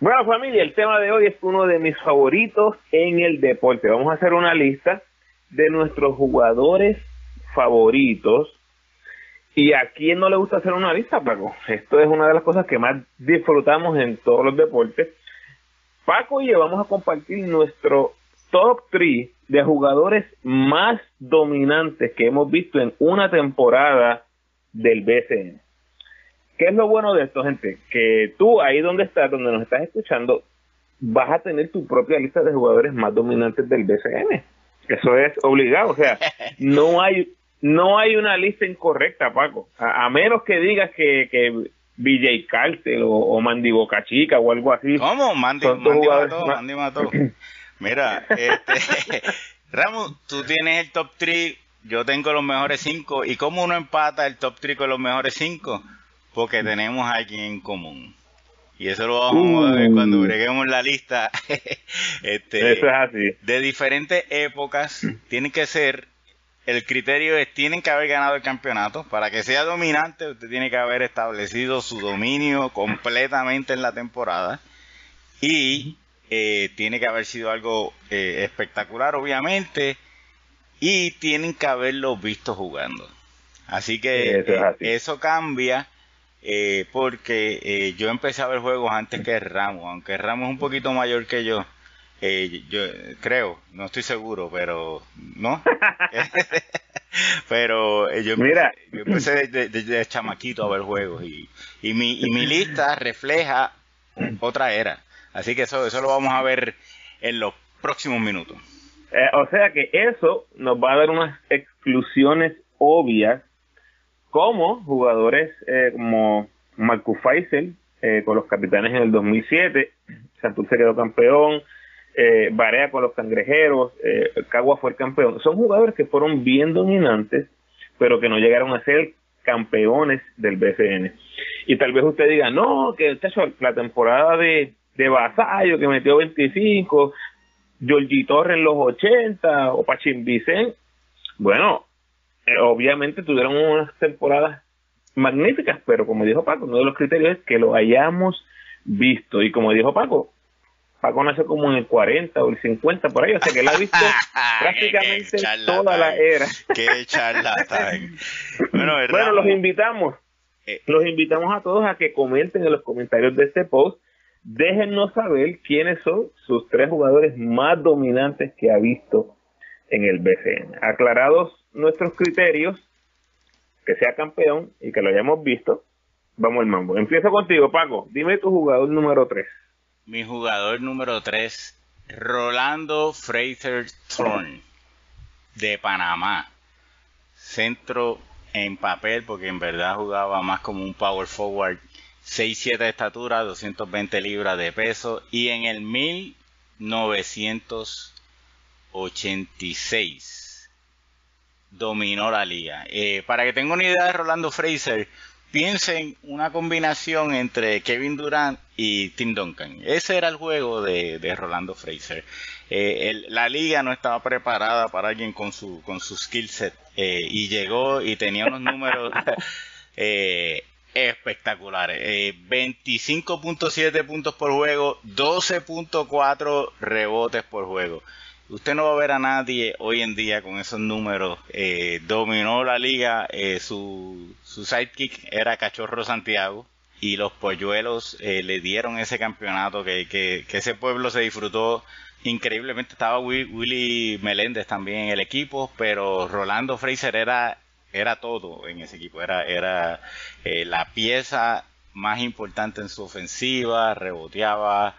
Bueno, familia, el tema de hoy es uno de mis favoritos en el deporte. Vamos a hacer una lista de nuestros jugadores favoritos. ¿Y a quién no le gusta hacer una lista, Paco? Esto es una de las cosas que más disfrutamos en todos los deportes. Paco y yo vamos a compartir nuestro top 3 de jugadores más dominantes que hemos visto en una temporada del BCN. ¿Qué es lo bueno de esto, gente? Que tú, ahí donde estás, donde nos estás escuchando, vas a tener tu propia lista de jugadores más dominantes del BCN. Eso es obligado, o sea, no hay no hay una lista incorrecta, Paco. A, menos que digas que, que BJ Carter o, Mandy Boca Chica o algo así. ¿Cómo? Mandy, Mandy mató, Mandy mató. Mira, este, Ramos, tú tienes el top 3, yo tengo los mejores 5. ¿Y cómo uno empata el top 3 con los mejores 5? Porque tenemos a alguien en común. Y eso lo vamos a ver cuando uh. breguemos la lista. este, eso es así. De diferentes épocas, tiene que ser, el criterio es, tienen que haber ganado el campeonato. Para que sea dominante, usted tiene que haber establecido su dominio completamente en la temporada. Y eh, tiene que haber sido algo eh, espectacular, obviamente. Y tienen que haberlo visto jugando. Así que eh, eso cambia eh, porque eh, yo empecé a ver juegos antes que Ramos, aunque Ramos es un poquito mayor que yo. Eh, yo creo, no estoy seguro, pero no. pero yo, Mira. yo empecé de, chamaquito a ver juegos y, y, mi, y mi lista refleja otra era. Así que eso, eso lo vamos a ver en los próximos minutos. o sea que eso nos va a dar unas exclusiones obvias como jugadores eh, como Marcus Faisal eh, con los capitanes en el 2007, Santurce quedó campeón, eh, Barea con los cangrejeros, eh, Cagua fue el campeón. Son jugadores que fueron bien dominantes, pero que no llegaron a ser campeones del BCN. Y tal vez usted diga, no, que la temporada de, de Basayo que metió 25, Georgie Torres en los 80 o Pachín Vicente. Bueno, eh, obviamente tuvieron unas temporadas magníficas, pero como dijo Paco, uno de los criterios es que lo hayamos visto. Y como dijo Paco, Paco nació como en el 40 o el 50 por ahí, o sea que él ha visto prácticamente toda la era. Qué charlatán. bueno, bueno, los invitamos, eh. los invitamos a todos a que comenten en los comentarios de este post. Déjennos saber quiénes son sus tres jugadores más dominantes que ha visto en el BCN. Aclarados nuestros criterios, que sea campeón y que lo hayamos visto, vamos al mambo. Empiezo contigo, Paco. Dime tu jugador número 3. Mi jugador número 3, Rolando Fraser Thorne, de Panamá. Centro en papel, porque en verdad jugaba más como un power forward. 6'7 de estatura, 220 libras de peso. Y en el 1986 dominó la liga. Eh, para que tenga una idea de Rolando Fraser, piensen una combinación entre Kevin Durant y Tim Duncan. Ese era el juego de, Rolando Fraser. Eh, la liga no estaba preparada para alguien con su, con su skill set eh, y llegó y tenía unos números espectaculares. 25.7 puntos por juego, 12.4 rebotes por juego. Usted no va a ver a nadie hoy en día con esos números. Eh, dominó la liga, eh, su, su sidekick era Cachorro Santiago y los polluelos eh, le dieron ese campeonato que, que, ese pueblo se disfrutó increíblemente. Estaba Willy Meléndez también en el equipo, pero Rolando Fraser era, era todo en ese equipo. Era, era la pieza más importante en su ofensiva, reboteaba.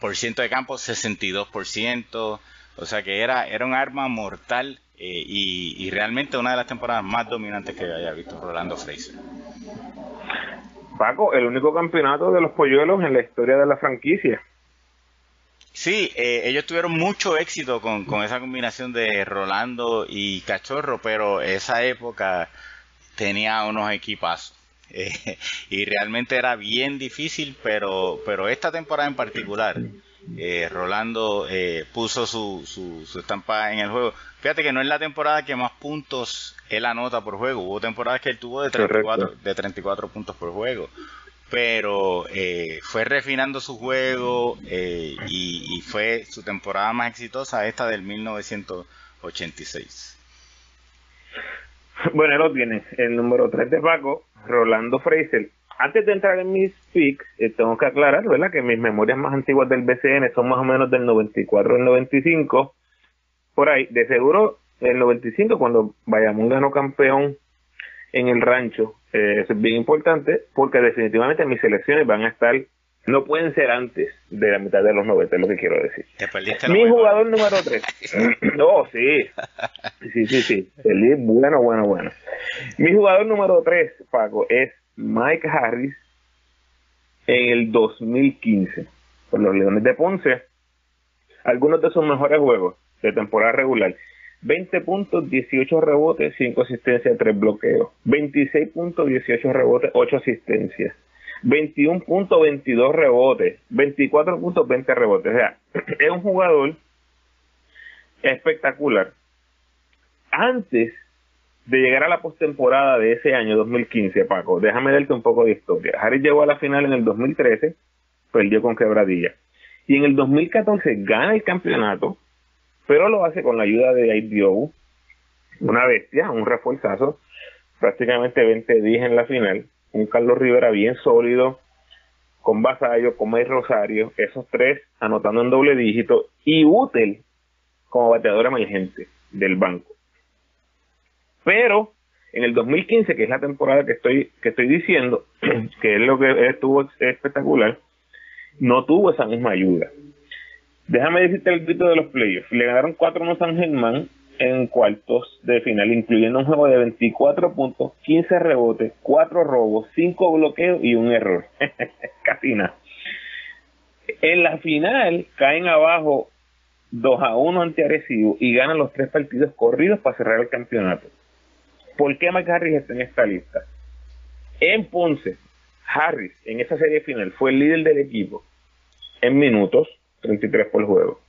Por ciento de campo 62%, o sea que era, era un arma mortal eh, y, realmente una de las temporadas más dominantes que haya visto Rolando Fraser. Paco, el único campeonato de los polluelos en la historia de la franquicia. Sí, eh, ellos tuvieron mucho éxito con, con esa combinación de Rolando y Cachorro, pero esa época tenía unos equipazos. Eh, y realmente era bien difícil, pero, pero esta temporada en particular, eh, Rolando eh, puso su, su, estampa en el juego. Fíjate que no es la temporada que más puntos él anota por juego. Hubo temporadas que él tuvo de 34, de 34 puntos por juego. pero eh, fue refinando su juego y, fue su temporada más exitosa esta del 1986. Bueno, lo tiene. El número 3 de Paco, Rolando Fraser. Antes de entrar en mis picks, eh, tengo que aclarar, ¿verdad? Que mis memorias más antiguas del BCN son más o menos del 94 al 95. Por ahí, de seguro, el 95, cuando Bayamón ganó campeón en el rancho, eh, eso es bien importante, porque definitivamente mis selecciones van a estar, no pueden ser antes de la mitad de los 90, es lo que quiero decir. Mi jugador número 3. oh, sí. Sí, sí, sí. Feliz, bueno, bueno, bueno. Mi jugador número 3, Paco, es Mike Harris en el 2015 por los Leones de Ponce. Algunos de sus mejores juegos de temporada regular. 20 puntos, 18 rebotes, 5 asistencias, 3 bloqueos. 26 puntos, 18 rebotes, 8 asistencias. 21 puntos, 22 rebotes. 24 puntos, 20 rebotes. O sea, es un jugador espectacular. Antes de llegar a la postemporada de ese año 2015, Paco, déjame darte un poco de historia. Harris llegó a la final en el 2013, perdió con quebradilla. Y en el 2014 gana el campeonato, pero lo hace con la ayuda de IDO, una bestia, un refuerzazo, prácticamente 20 días en la final, un Carlos Rivera bien sólido, con Basayo, con May Rosario, esos tres anotando en doble dígito y útil como bateador emergente del banco. Pero en el 2015, que es la temporada que estoy que estoy diciendo, que es lo que estuvo espectacular, no tuvo esa misma ayuda. Déjame decirte el grito de los playoffs. Le ganaron 4-1 San Germán en cuartos de final, incluyendo un juego de 24 puntos, 15 rebotes, 4 robos, 5 bloqueos y un error. Casi nada. En la final caen abajo 2 a 1 ante Arecibo y ganan los tres partidos corridos para cerrar el campeonato. ¿Por qué Mike Harris está en esta lista? En Ponce, Harris en esa serie final fue el líder del equipo en minutos, 33 por juego,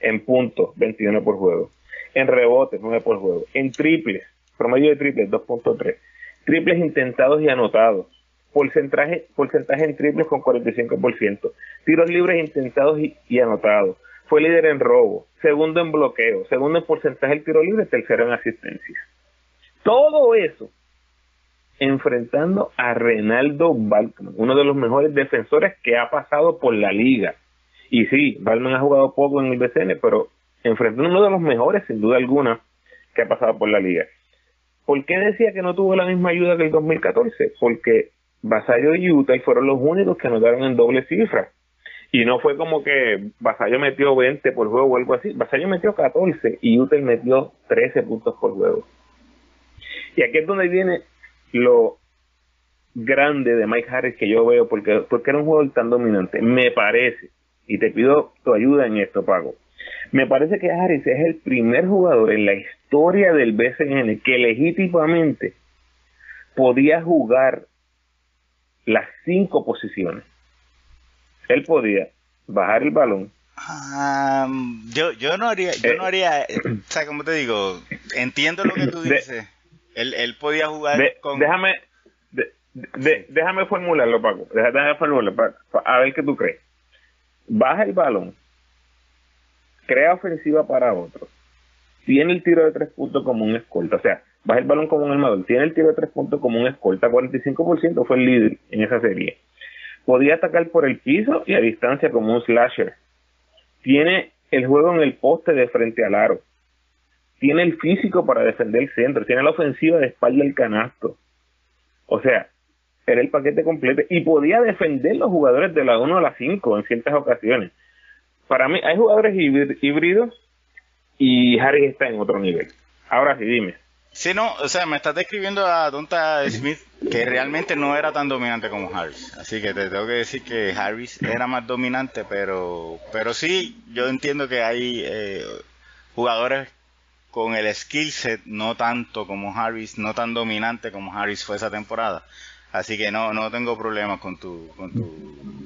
en puntos, 21 por juego, en rebotes, 9 por juego, en triples, promedio de triples, 2.3, triples intentados y anotados, porcentaje, porcentaje en triples con 45%, tiros libres intentados y, anotados, fue líder en robo, segundo en bloqueo, segundo en porcentaje del tiro libre, tercero en asistencia. Todo eso enfrentando a Renaldo Balkman, uno de los mejores defensores que ha pasado por la liga. Y sí, Balkman ha jugado poco en el BCN, pero enfrentando uno de los mejores, sin duda alguna, que ha pasado por la liga. ¿Por qué decía que no tuvo la misma ayuda que el 2014? Porque Basayo y Utah fueron los únicos que anotaron en doble cifra. Y no fue como que Basayo metió 20 por juego o algo así. Basayo metió 14 y Utah metió 13 puntos por juego. Y aquí es donde viene lo grande de Mike Harris que yo veo, porque, porque era un jugador tan dominante. Me parece, y te pido tu ayuda en esto, Pago. Me parece que Harris es el primer jugador en la historia del BCN que legítimamente podía jugar las cinco posiciones. Él podía bajar el balón. yo, yo no haría, yo no eh, haría, o sea, como te digo, entiendo lo que tú dices. Él, podía jugar con... Déjame, déjame formularlo, Paco. Déjame formularlo, a ver qué tú crees. Baja el balón, crea ofensiva para otros, tiene el tiro de tres puntos como un escolta, o sea, baja el balón como un armador, tiene el tiro de tres puntos como un escolta, 45% fue el líder en esa serie. Podía atacar por el piso y a distancia como un slasher. Tiene el juego en el poste de frente al aro tiene el físico para defender el centro, tiene la ofensiva de espalda del canasto. O sea, era el paquete completo y podía defender los jugadores de la 1 a la 5 en ciertas ocasiones. Para mí, hay jugadores híbridos y Harry está en otro nivel. Ahora sí, dime. Sí, no, o sea, me estás describiendo a Donta Smith que realmente no era tan dominante como Harris. Así que te tengo que decir que Harris era más dominante, pero pero sí, yo entiendo que hay eh, jugadores con el skill set no tanto como Harris, no tan dominante como Harris fue esa temporada. Así que no, no tengo problemas con tu, con tu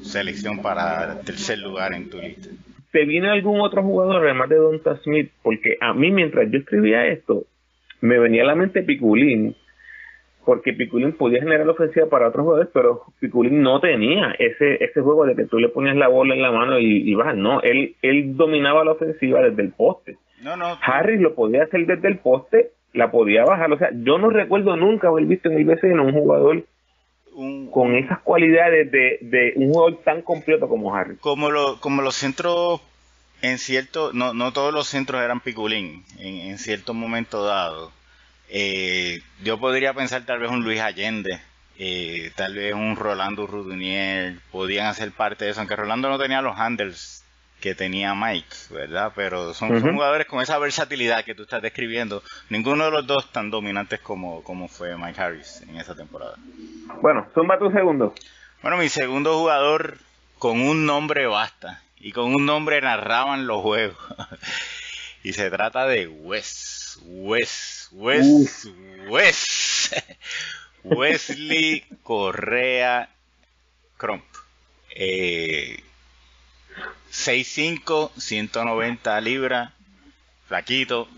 selección para tercer lugar en tu lista. ¿Te viene algún otro jugador además de Donta Smith? Porque a mí mientras yo escribía esto, me venía a la mente Piculín, porque Piculín podía generar ofensiva para otros jugadores, pero Piculín no tenía ese ese juego de que tú le ponías la bola en la mano y, y bajas. No, él él dominaba la ofensiva desde el poste. No, no. Harris lo podía hacer desde el poste, la podía bajar. O sea, yo no recuerdo nunca haber visto en el BCN un jugador con esas cualidades de, de un jugador tan completo como Harris. Como, lo, como los centros en cierto, no, no todos los centros eran piculín en, en cierto momento dado. Eh, yo podría pensar tal vez un Luis Allende, eh, tal vez un Rolando Rudunier, podían hacer parte de eso, aunque Rolando no tenía los handles que tenía Mike, ¿verdad? Pero son, jugadores con esa versatilidad que tú estás describiendo. Ninguno de los dos tan dominantes como, como fue Mike Harris en esa temporada. Bueno, zumba tu segundo. Bueno, mi segundo jugador con un nombre basta. Y con un nombre narraban los juegos. y se trata de Wes. Wes. Wes. Wes. Wesley Correa Crump. Eh, 6'5, 190 libras, flaquito.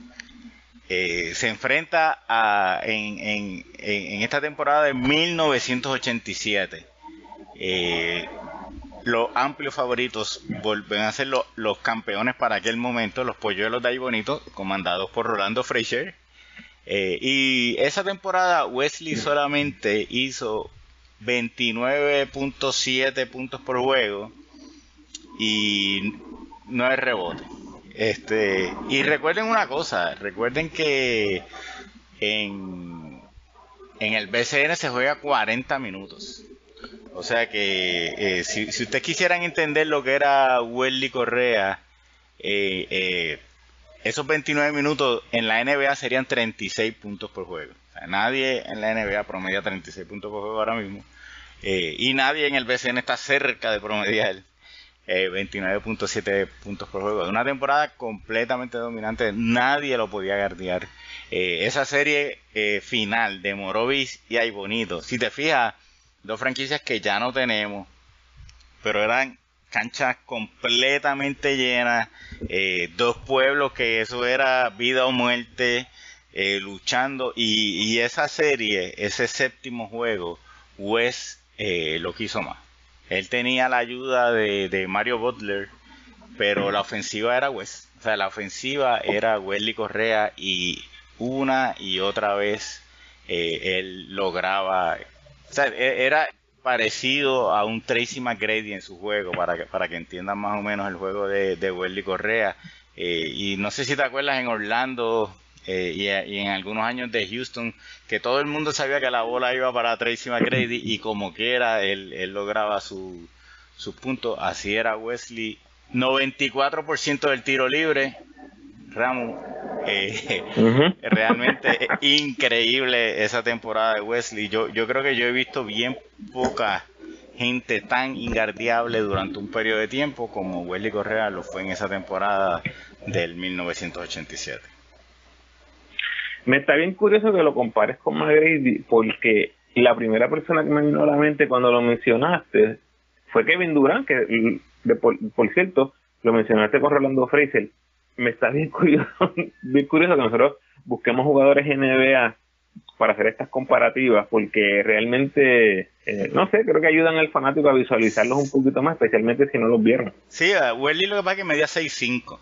Eh, se enfrenta a, en, en, esta temporada de 1987. Eh, los amplios favoritos vuelven a ser los campeones para aquel momento, los polluelos de ahí bonitos, comandados por Rolando Frazier. Eh, y esa temporada Wesley solamente hizo 29.7 puntos por juego y no es rebote. Este, y recuerden una cosa, recuerden que en, en el BCN se juega 40 minutos. O sea que eh, si, si ustedes quisieran entender lo que era Welly Correa, eh, eh, esos 29 minutos en la NBA serían 36 puntos por juego. Nadie en la NBA promedia 36 puntos por juego ahora mismo. y nadie en el BCN está cerca de promediar 29.7 eh, puntos por juego. Una temporada completamente dominante, nadie lo podía guardiar. Eh, esa serie eh, final de Morovis y Ay Bonito, si te fijas, dos franquicias que ya no tenemos, pero eran canchas completamente llenas, dos pueblos que eso era vida o muerte, luchando, y, y, esa serie, ese séptimo juego, West lo quiso más. Él tenía la ayuda de, Mario Butler, pero la ofensiva era Wes. O sea, la ofensiva era Wesley Correa y una y otra vez eh, él lograba. O sea, e, era parecido a un Tracy McGrady en su juego, para que, para que entiendan más o menos el juego de, de Correa. Eh, y no sé si te acuerdas en Orlando, eh, y, en algunos años de Houston, que todo el mundo sabía que la bola iba para Tracy McGrady y como quiera él, él lograba su, sus puntos. Así era Wesley. 94% del tiro libre. Ramos, eh, realmente increíble esa temporada de Wesley. Yo, yo creo que yo he visto bien poca gente tan ingardiable durante un periodo de tiempo como Wesley Correa lo fue en esa temporada del 1987. Me está bien curioso que lo compares con McGrady porque la primera persona que me vino a la mente cuando lo mencionaste fue Kevin Durant, que por, cierto lo mencionaste con Rolando Fraser. Me está bien curioso, bien curioso que nosotros busquemos jugadores NBA para hacer estas comparativas porque realmente, eh, no sé, creo que ayudan al fanático a visualizarlos un poquito más, especialmente si no los vieron. Sí, a Welly lo que pasa es que medía 6'5".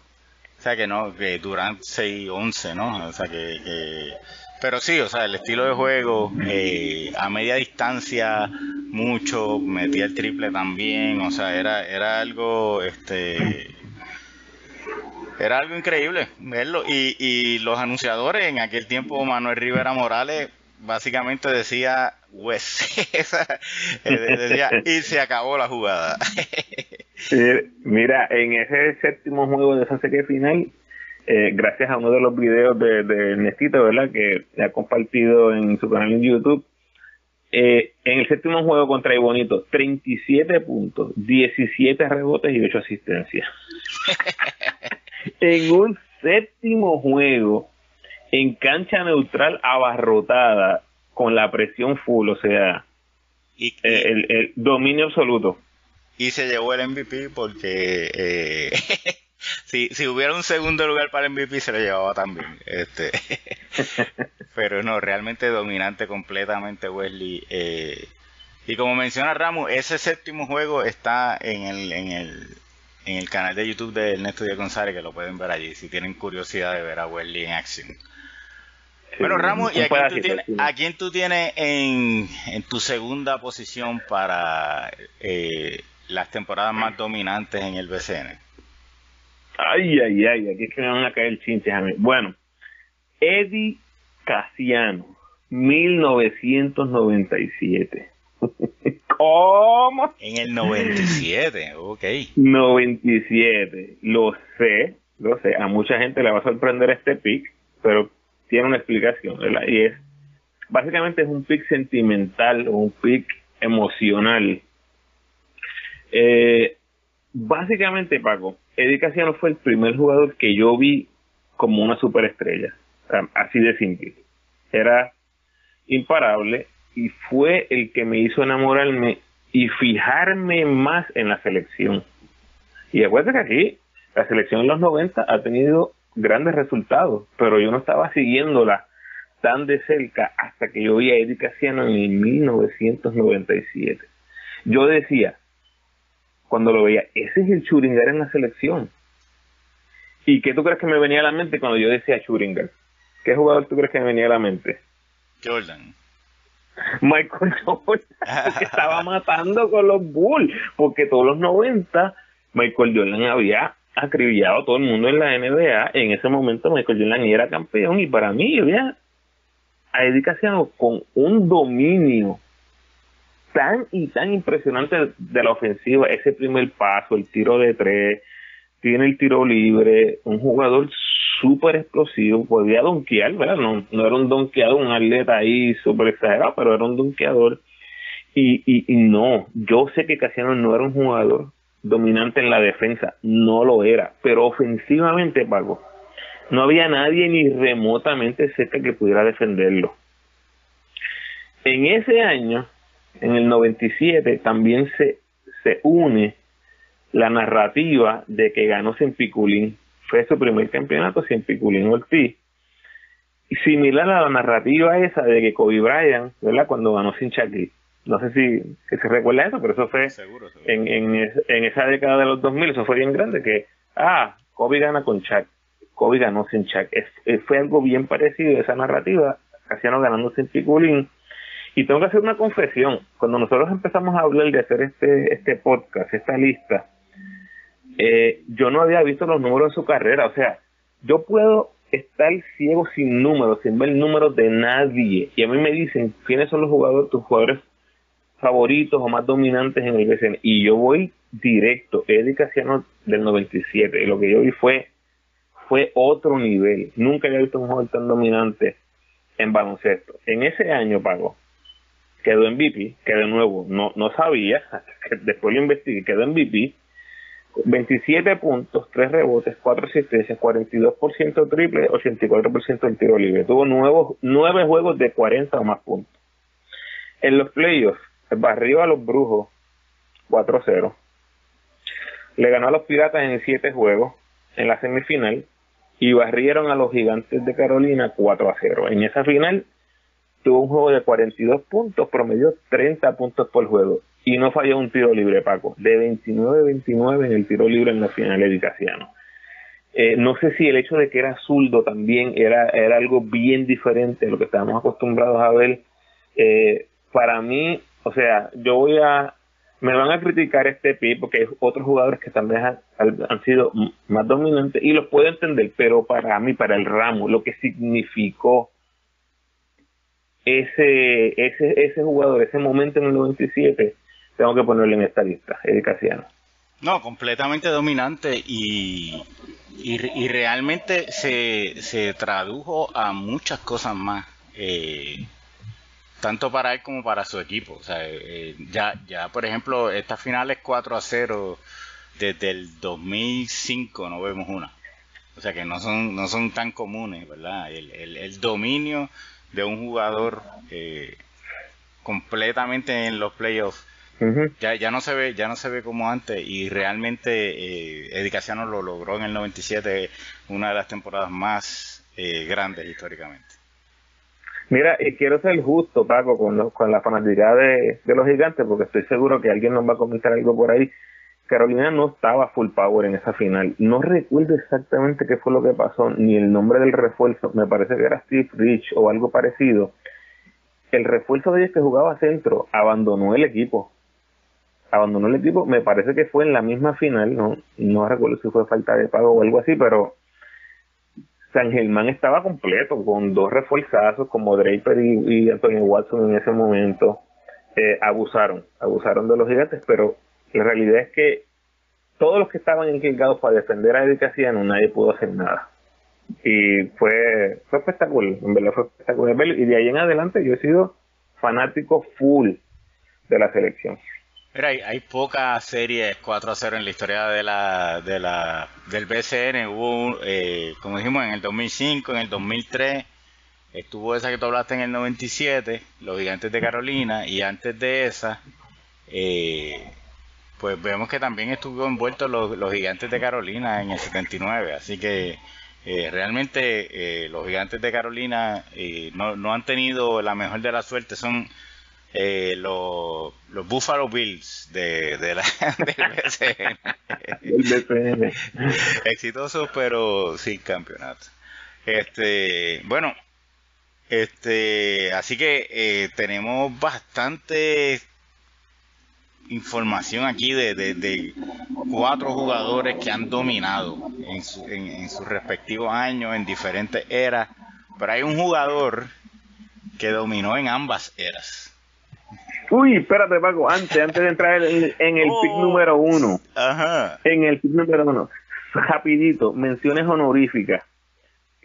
O sea que no, que Durant 6-11, ¿no? O sea que, Pero sí, o sea, el estilo de juego, eh, a media distancia, mucho, metía el triple también, o sea, era, era algo, este... Era algo increíble verlo. Y, y los anunciadores, en aquel tiempo Manuel Rivera Morales, básicamente decía Wes. decía, y se acabó la jugada. Mira, en ese séptimo juego de esa serie final, eh, gracias a uno de los videos de, de Nestito, ¿verdad? Que ha compartido en su canal en YouTube, eh, en el séptimo juego contra Ibonito, 37 puntos, 17 rebotes y 8 asistencias. en un séptimo juego, en cancha neutral abarrotada, con la presión full, o sea, y, el, el dominio absoluto y se llevó el MVP porque eh, si, si hubiera un segundo lugar para el MVP se lo llevaba también. Este. pero no, realmente dominante completamente Wesley. Eh, y como menciona Ramos, ese séptimo juego está en el, en el, en el canal de YouTube de Ernesto Díaz González, que lo pueden ver allí si tienen curiosidad de ver a Wesley en acción. Bueno, Ramos, ¿y a quién, tú tienes, a quién tú tienes en, en tu segunda posición para eh, las temporadas más dominantes en el BCN? Ay, ay, ay, aquí es que me van a caer chinches a mí. Bueno, Eddie Casiano, 1997. ¿Cómo? En el 97, ok. 97, lo sé, lo sé. A mucha gente le va a sorprender este pick, pero tiene una explicación, ¿verdad? Y es, básicamente es un pick sentimental o un pick emocional. Eh, básicamente, Paco, Eddie Casiano fue el primer jugador que yo vi como una superestrella, así de simple. Era imparable y fue el que me hizo enamorarme y fijarme más en la selección. Y acuérdate que aquí la selección en los 90 ha tenido grandes resultados, pero yo no estaba siguiéndola tan de cerca hasta que yo vi a Eddie Casiano en 1997. Yo decía, cuando lo veía, ese es el Churingar en la selección. ¿Y qué tú crees que me venía a la mente cuando yo decía Churingar? ¿Qué jugador tú crees que me venía a la mente? Jordan. Michael Jordan, que estaba matando con los Bulls, porque todos los 90 Michael Jordan había acribillado a todo el mundo en la NBA. En ese momento Michael Jordan era campeón y para mí había a Eddie con un dominio tan y tan impresionante de la ofensiva, ese primer paso, el tiro de tres, tiene el tiro libre, un jugador súper explosivo, podía donkear, ¿verdad? No, no era un donkeador, un atleta ahí súper exagerado, pero era un donkeador. Y, y, y no, yo sé que Casiano no era un jugador dominante en la defensa, no lo era, pero ofensivamente, Paco, no había nadie ni remotamente cerca que pudiera defenderlo. En ese año, en el 97, también se, se une la narrativa de que ganó sin Piculín. Fue su primer campeonato sin Piculín Ortiz. Y similar a la narrativa esa de que Kobe Bryant, ¿verdad? Cuando ganó sin Shaquille no sé si se recuerda eso, pero eso fue En, en, esa década de los 2000, eso fue bien grande, que, ah, Kobe gana con Chuck, Kobe ganó sin Chuck. Es, fue algo bien parecido, esa narrativa, Casiano ganando sin Piculín. Y tengo que hacer una confesión, cuando nosotros empezamos a hablar de hacer este, este podcast, esta lista, eh, yo no había visto los números de su carrera, o sea, yo puedo estar ciego sin números, sin ver números de nadie. Y a mí me dicen quiénes son los jugadores, tus jugadores favoritos o más dominantes en el BCN. Y yo voy directo, Eddie Casiano del 97. Y lo que yo vi fue, fue otro nivel. Nunca había visto un jugador tan dominante en baloncesto. En ese año, Pago, quedó MVP, que de nuevo no, no sabía, que después lo investigué, quedó MVP. 27 puntos, 3 rebotes, 4 asistencias, 42% triple, 84% del tiro libre. Tuvo nuevos, 9 juegos de 40 o más puntos. En los playoffs, barrió a los Brujos 4-0. Le ganó a los Piratas en 7 juegos en la semifinal y barrieron a los Gigantes de Carolina 4 0. En esa final tuvo un juego de 42 puntos, promedió 30 puntos por juego y no falló un tiro libre, Paco, de 29-29 en el tiro libre en la final de eh, no sé si el hecho de que era zurdo también era, algo bien diferente de lo que estábamos acostumbrados a ver. Eh, para mí, o sea, yo voy a, me van a criticar este pick porque hay otros jugadores que también han, sido más dominantes y los puedo entender, pero para mí, para el ramo, lo que significó ese, ese, ese jugador, ese momento en el 97, tengo que ponerlo en esta lista, Eddie Casiano. No, completamente dominante y, y, y realmente se, se tradujo a muchas cosas más. Eh, tanto para él como para su equipo. O sea, eh, ya, ya, por ejemplo, estas finales 4 a 0 desde el 2005 no vemos una. O sea que no son, no son tan comunes, ¿verdad? El, el, dominio de un jugador eh, completamente en los playoffs ya, ya no se ve ya no se ve como antes y realmente eh, lo logró en el 97 una de las temporadas más eh, grandes históricamente Mira, y quiero ser justo, Paco, con, con la fanaticada de, de los gigantes, porque estoy seguro que alguien nos va a comentar algo por ahí. Carolina no estaba full power en esa final. No recuerdo exactamente qué fue lo que pasó, ni el nombre del refuerzo. Me parece que era Steve Rich o algo parecido. El refuerzo de ellos que jugaba centro abandonó el equipo. Abandonó el equipo, me parece que fue en la misma final, no, no recuerdo si fue falta de pago o algo así, pero San Germán estaba completo, con dos refuerzazos como Draper y, Antonio Watson en ese momento. Eh, abusaron, abusaron de los gigantes, pero la realidad es que todos los que estaban encargados para defender a Eddie Casiano, nadie pudo hacer nada. Y fue, fue espectacular, en verdad fue espectacular. Y de ahí en adelante yo he sido fanático full de la selección. Mira, hay, hay pocas series 4 a 0 en la historia de la, de la, del BCN. Hubo, eh, como dijimos, en el 2005, en el 2003, estuvo esa que tú hablaste en el 97, los Gigantes de Carolina, y antes de esa, eh, pues vemos que también estuvo envuelto los, los gigantes de Carolina en el 79. Así que eh, realmente eh, los gigantes de Carolina eh, no, no, han tenido la mejor de la suerte. Son los, los Buffalo Bills de, de la, del BCN. Exitosos pero sin campeonato. Este, bueno, este, así que tenemos bastante información aquí de, de, cuatro jugadores que han dominado en, su, en, sus respectivos años, en diferentes eras, pero hay un jugador que dominó en ambas eras. Uy, espérate Paco, antes, antes de entrar en, el pick oh. número uno, Ajá. en el pick número uno, rapidito, menciones honoríficas.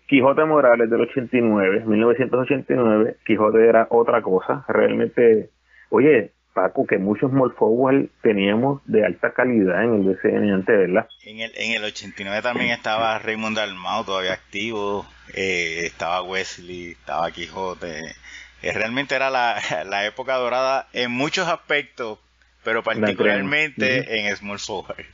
Quijote Morales del 89, 1989, Quijote era otra cosa, realmente, oye, Paco, que muchos small teníamos de alta calidad en el BCN antes, ¿verdad? En el, en el 89 también estaba Raymond Dalmau todavía activo, eh, estaba Wesley, estaba Quijote. Eh, realmente era la, la, época dorada en muchos aspectos, pero particularmente en small forward.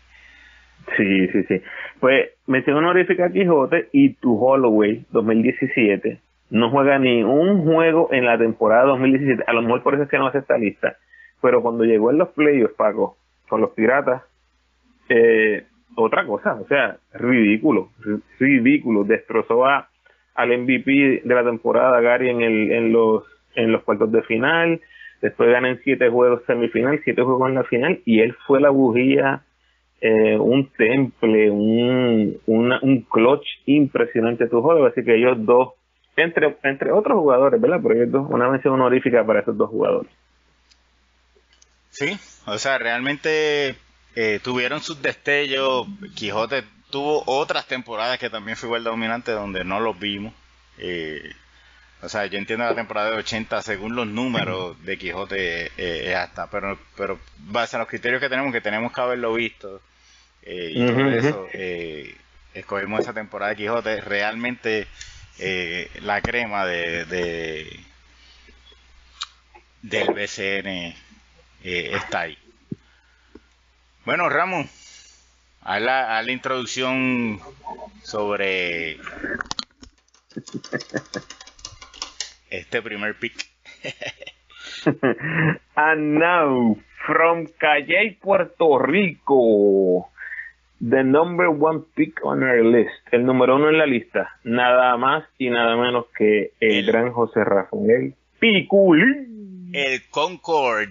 Sí, sí, sí. Pues mención honorífica a Quijote y tu Holloway 2017 no juega ni un juego en la temporada 2017. A lo mejor por eso es que no hace esta lista pero cuando llegó en los playoffs, Paco, con los Piratas, eh, otra cosa, o sea, ridículo, ridículo, destrozó a, al MVP de la temporada Gary en el en los en los cuartos de final, después ganan siete juegos semifinal, siete juegos en la final y él fue la bujía eh, un temple, un, un clutch impresionante tu juego, así que ellos dos, entre, entre otros jugadores, ¿verdad? Pero ellos dos, una mención honorífica para esos dos jugadores. Sí, o sea, realmente eh, tuvieron sus destellos. Quijote tuvo otras temporadas que también fue igual dominante donde no los vimos. Eh, o sea, yo entiendo la temporada de 80 según los números de Quijote eh, es hasta, pero pero base a los criterios que tenemos, que tenemos que haberlo visto y por eso escogimos esa temporada de Quijote. Realmente la crema de, de del BCN eh, está ahí. Bueno, a la, a la introducción sobre este primer pick. And now, from Calle, Puerto Rico, the number one pick on our list, el número uno en la lista, nada más y nada menos que el, gran José Rafael Piculín. El Concord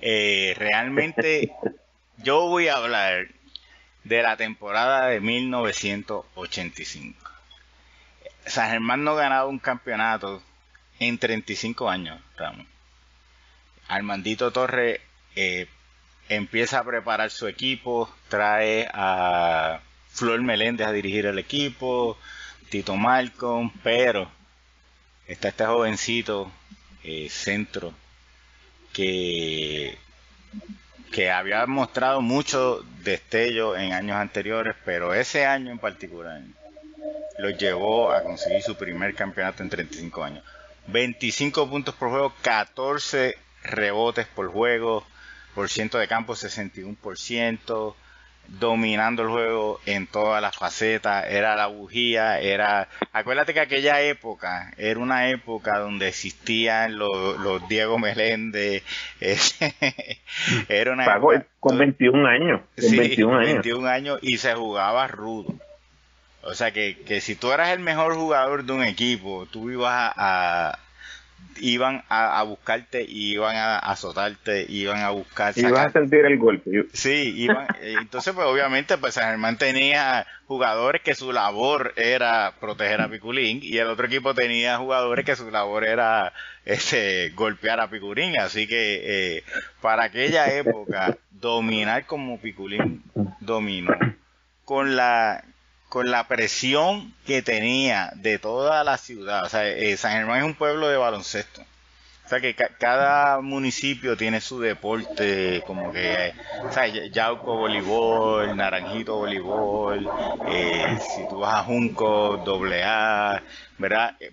eh, realmente yo voy a hablar de la temporada de 1985. San Germán no ha ganado un campeonato en 35 años, Ramón. Armandito Torre eh, empieza a preparar su equipo, trae a Flor Meléndez a dirigir el equipo, Tito Malcolm, pero está este jovencito eh, centro que, que había mostrado mucho destello en años anteriores, pero ese año en particular lo llevó a conseguir su primer campeonato en 35 años. 25 puntos por juego, 14 rebotes por juego, por ciento de campo 61%, dominando el juego en todas las facetas, era la bujía, era... Acuérdate que aquella época era una época donde existían los, los Diego Meléndez, era una época, Con 21 años, con 21 años. 21 años y se jugaba rudo. O sea que, que si tú eras el mejor jugador de un equipo, tú ibas a, iban a, buscarte y iban a azotarte, iban a buscar. Iban a sentir el golpe. Sí, iban, eh, entonces pues obviamente pues San Germán tenía jugadores que su labor era proteger a Piculín y el otro equipo tenía jugadores que su labor era ese golpear a Piculín, así que eh, para aquella época dominar como Piculín dominó con la con la presión que tenía de toda la ciudad. O sea, eh, San Germán es un pueblo de baloncesto. O sea, que cada municipio tiene su deporte, como que, o sea, Yauco voleibol, Naranjito voleibol, eh, si tú vas a Junco, doble A, ¿verdad? Eh,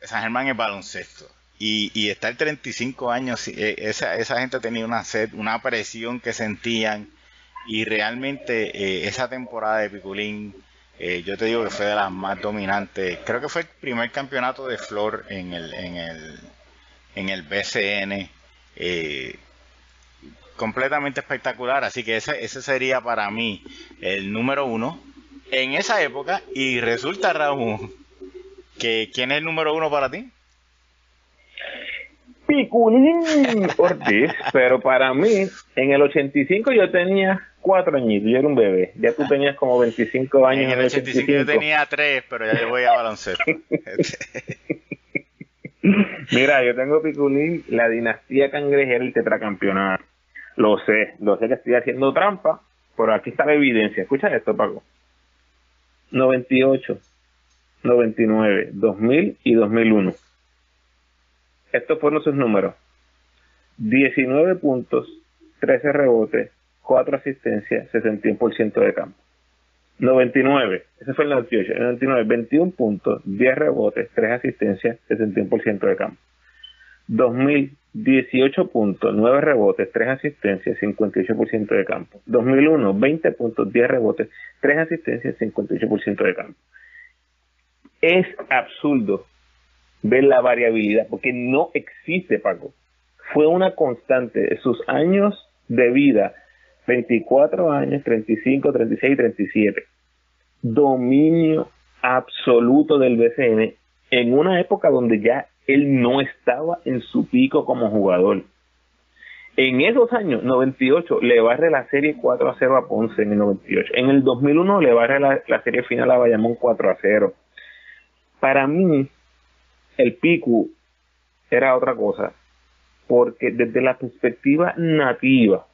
San Germán es baloncesto. Y, y estar 35 años, esa, esa gente tenía una sed, una presión que sentían. Y realmente esa temporada de Piculín eh, yo te digo que fue de las más dominantes. Creo que fue el primer campeonato de Flor en el, en el, en el BCN. Eh, completamente espectacular. Así que ese, ese sería para mí el número uno en esa época. Y resulta, Raúl, que ¿quién es el número uno para ti? Piculín Ortiz, pero para mí, en el 85 yo tenía cuatro añitos, yo era un bebé. Ya tú tenías como 25 años. En el 85, yo tenía tres, pero ya yo voy a baloncesto. Mira, yo tengo Piculín, la dinastía cangrejera, el tetracampeonato. Lo sé, lo sé que estoy haciendo trampa, pero aquí está la evidencia. Escucha esto, Paco. 98, 99, 2000 y 2001 estos fueron sus números. 19 puntos, 13 rebotes, 4 asistencias, 61% de campo. 99, ese fue el 98, el 99, 21 puntos, 10 rebotes, 3 asistencias, 61% de campo. 2000, 18 puntos, 9 rebotes, 3 asistencias, 58% de campo. 2001, 20 puntos, 10 rebotes, 3 asistencias, 58% de campo. Es absurdo ver la variabilidad, porque no existe, Paco. Fue una constante de sus años de vida, 24 años, 35, 36, 37. Dominio absoluto del BCN en una época donde ya él no estaba en su pico como jugador. En esos años, 98, le barre la serie 4 a 0 a Ponce en el 98. En el 2001 le barre la, la serie final a Bayamón 4 a 0. Para mí, el pico era otra cosa, porque desde la perspectiva nativa,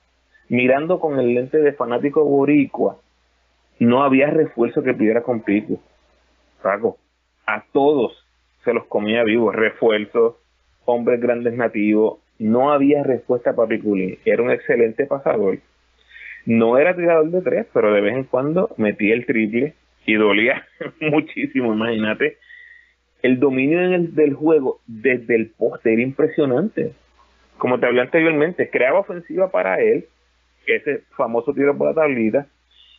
mirando con el lente de fanático boricua, no había refuerzo que pidiera con pico. Paco, a todos se los comía vivos, refuerzos, hombres grandes nativos, no había respuesta para Piculín. Era un excelente pasador. No era tirador de tres, pero de vez en cuando metía el triple y dolía muchísimo, imagínate el dominio del juego desde el poste era impresionante. Como te hablé anteriormente, creaba ofensiva para él, ese famoso tiro por la tablita,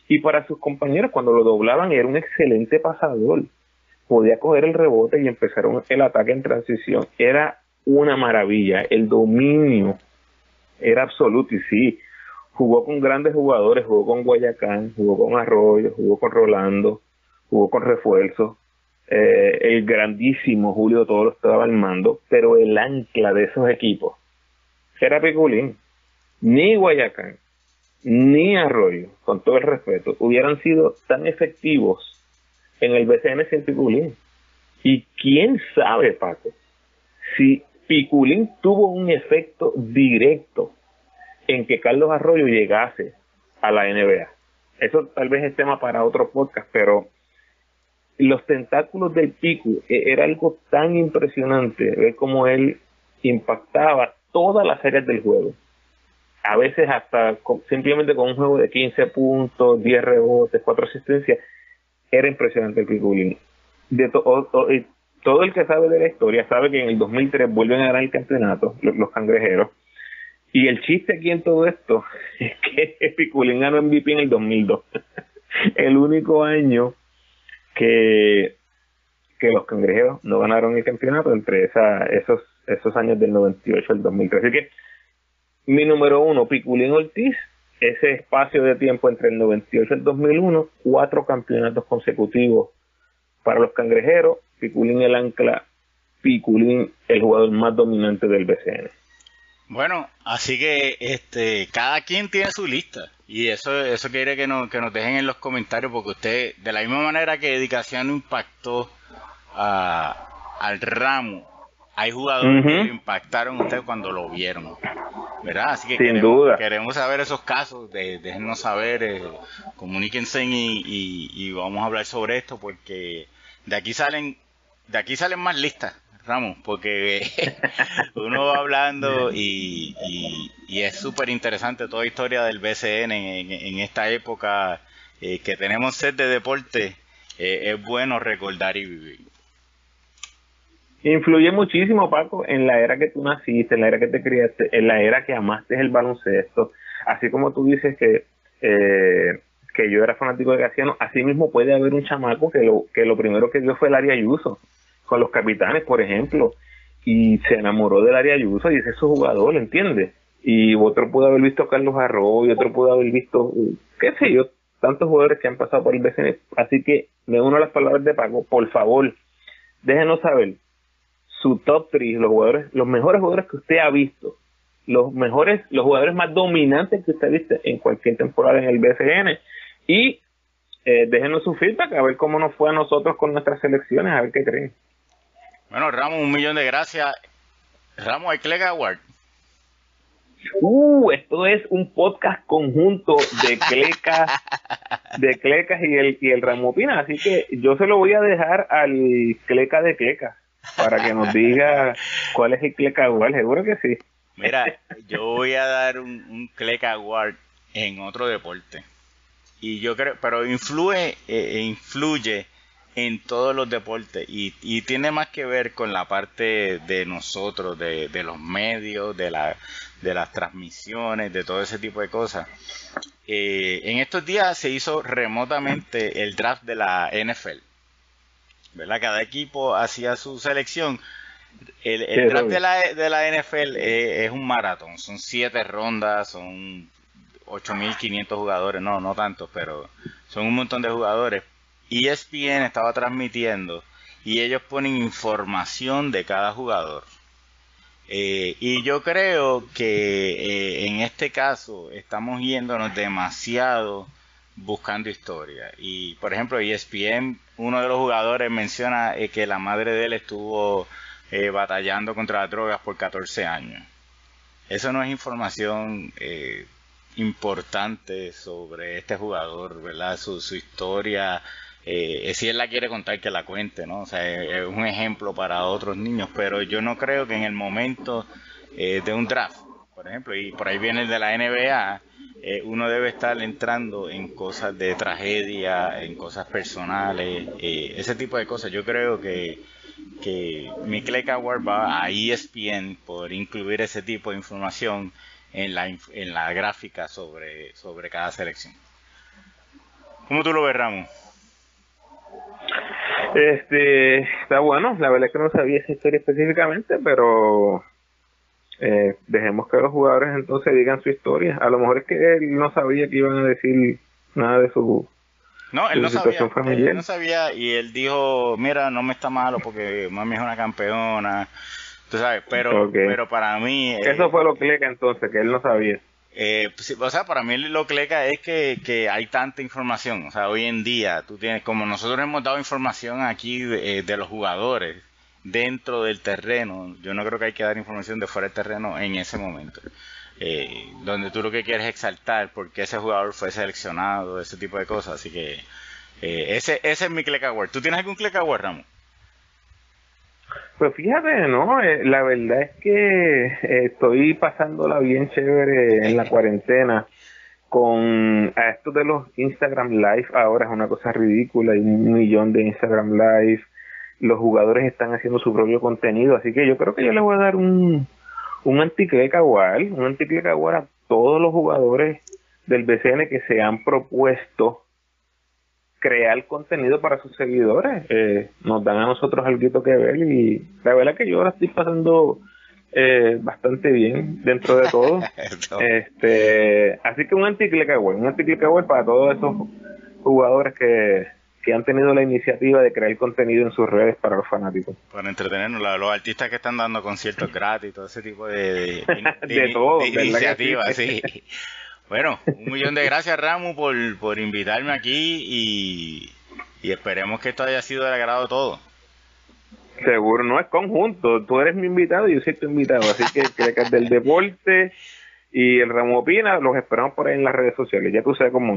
y para sus compañeros cuando lo doblaban era un excelente pasador. Podía coger el rebote y empezar el ataque en transición. Era una maravilla. El dominio era absoluto y sí, jugó con grandes jugadores, jugó con Guayacán, jugó con Arroyo, jugó con Rolando, jugó con refuerzos, eh, el grandísimo Julio Toro estaba al mando, pero el ancla de esos equipos era Piculín. Ni Guayacán, ni Arroyo, con todo el respeto, hubieran sido tan efectivos en el BCN sin Piculín. Y quién sabe, Paco, si Piculín tuvo un efecto directo en que Carlos Arroyo llegase a la NBA. Eso tal vez es tema para otro podcast, pero los tentáculos del pico e, era algo tan impresionante ver cómo él impactaba todas las áreas del juego. A veces hasta simplemente con un juego de 15 puntos, 10 rebotes, 4 asistencias, era impresionante el piculín. De todo el que sabe de la historia sabe que en el 2003 vuelven a ganar el campeonato, los, cangrejeros, Y el chiste aquí en todo esto es que Piculín ganó MVP en el 2002. el único año que, que los cangrejeros no ganaron el campeonato entre esa, esos, esos años del 98 al 2003. Así que mi número uno, Piculín Ortiz, ese espacio de tiempo entre el 98 y el 2001, cuatro campeonatos consecutivos para los cangrejeros, Piculín el ancla, Piculín el jugador más dominante del BCN. Bueno, así que este cada quien tiene su lista y eso eso quiere que nos, que nos dejen en los comentarios porque usted de la misma manera que dedicación impactó a, al ramo hay jugadores que lo impactaron ustedes cuando lo vieron, ¿verdad? Así que queremos, queremos saber esos casos, de, déjenos saber, eh, comuníquense y, y, vamos a hablar sobre esto porque de aquí salen, de aquí salen más listas, Ramos, porque uno va hablando y, y, es súper interesante toda la historia del BCN en, esta época eh, que tenemos sed de deporte, eh, es bueno recordar y vivir. Influye muchísimo, Paco, en la era que tú naciste, en la era que te criaste, en la era que amaste el baloncesto. Así como tú dices que, eh, que yo era fanático de Casiano, así mismo puede haber un chamaco que lo, que lo primero que vio fue el área Ayuso, con los capitanes, por ejemplo, y se enamoró del área Ayuso y ese es su jugador, ¿entiendes? Y otro pudo haber visto a Carlos Arroyo, otro pudo haber visto, qué sé yo, tantos jugadores que han pasado por el BCN. Así que me uno a las palabras de Paco, por favor, déjenos saber su top 3, los jugadores, los mejores jugadores que usted ha visto, los mejores, los jugadores más dominantes que usted ha visto en cualquier temporada en el BCN y eh, déjenos su feedback a ver cómo nos fue a nosotros con nuestras selecciones, a ver qué creen. Bueno, Ramos, un millón de gracias. Ramos, hay Clega Award. Uh, esto es un podcast conjunto de Clecas, de Clecas y el, y el Ramopina, así que yo se lo voy a dejar al Cleca de Clecas para que nos diga cuál es el Cleck Award, seguro que sí. Mira, yo voy a dar un, un Award en otro deporte. Y yo creo, pero influye, eh, influye en todos los deportes y, y, tiene más que ver con la parte de nosotros, de, de los medios, de, la, de las transmisiones, de todo ese tipo de cosas. Eh, en estos días se hizo remotamente el draft de la NFL. ¿Verdad? Cada equipo hacía su selección. El, draft de la, de la NFL es, un maratón, son siete rondas, son 8.500 jugadores, no, no tantos, pero son un montón de jugadores. ESPN estaba transmitiendo y ellos ponen información de cada jugador. Eh, y yo creo que eh, en este caso estamos yéndonos demasiado buscando historia. Y por ejemplo, ESPN, uno de los jugadores menciona eh, que la madre de él estuvo eh, batallando contra las drogas por 14 años. Eso no es información eh, importante sobre este jugador, ¿verdad? Su, su historia. si él la quiere contar, que la cuente, ¿no? O sea, es un ejemplo para otros niños, pero yo no creo que en el momento de un draft, por ejemplo, y por ahí viene el de la NBA, eh, uno debe estar entrando en cosas de tragedia, en cosas personales, eh, ese tipo de cosas. Yo creo que, que Mick Award va a ESPN por incluir ese tipo de información en la, en la gráfica sobre, sobre cada selección. ¿Cómo tú lo ves, Ramón? Este, está bueno, la verdad es que no sabía esa historia específicamente, pero eh, dejemos que los jugadores entonces digan su historia. A lo mejor es que él no sabía que iban a decir nada de su, no, él no situación sabía, familiar. Él no sabía y él dijo, mira, no me está malo porque mami es una campeona. Tú sabes, pero, pero para mí... Eso fue lo que le entonces, que él no sabía. Eh, pues o sea, para mí lo que leca es que, que, hay tanta información. O sea, hoy en día, tú tienes, como nosotros hemos dado información aquí de, de los jugadores, dentro del terreno. Yo no creo que hay que dar información de fuera del terreno en ese momento. Eh, donde tú lo que quieres es exaltar porque ese jugador fue seleccionado, ese tipo de cosas. Así que eh, ese, ese es mi click award. ¿Tú tienes algún click award, Ramón? Pues fíjate, ¿no? Eh, la verdad es que estoy pasándola bien chévere en la cuarentena con a esto de los Instagram Live ahora es una cosa ridícula, hay un millón de Instagram Live, los jugadores están haciendo su propio contenido, así que yo creo que yo le voy a dar un, un anticleca igual, un anticleca igual a todos los jugadores del BCN que se han propuesto crear contenido para sus seguidores. Eh, nos dan a nosotros algo que ver y la verdad que yo ahora estoy pasando eh, bastante bien dentro de todo. este, así que un anticlick web, un anticlick web para todos esos jugadores que, que han tenido la iniciativa de crear contenido en sus redes para los fanáticos. Para entretenernos, los artistas que están dando conciertos gratis, todo ese tipo de, de, todo, iniciativas, sí. Bueno, un millón de gracias Ramu por, por invitarme aquí y, y esperemos que esto haya sido del agrado de todos. Seguro, no es conjunto. Tú eres mi invitado y yo soy tu invitado. Así que, que del deporte y el Ramo Opina los esperamos por ahí en las redes sociales. Ya tú sabes cómo.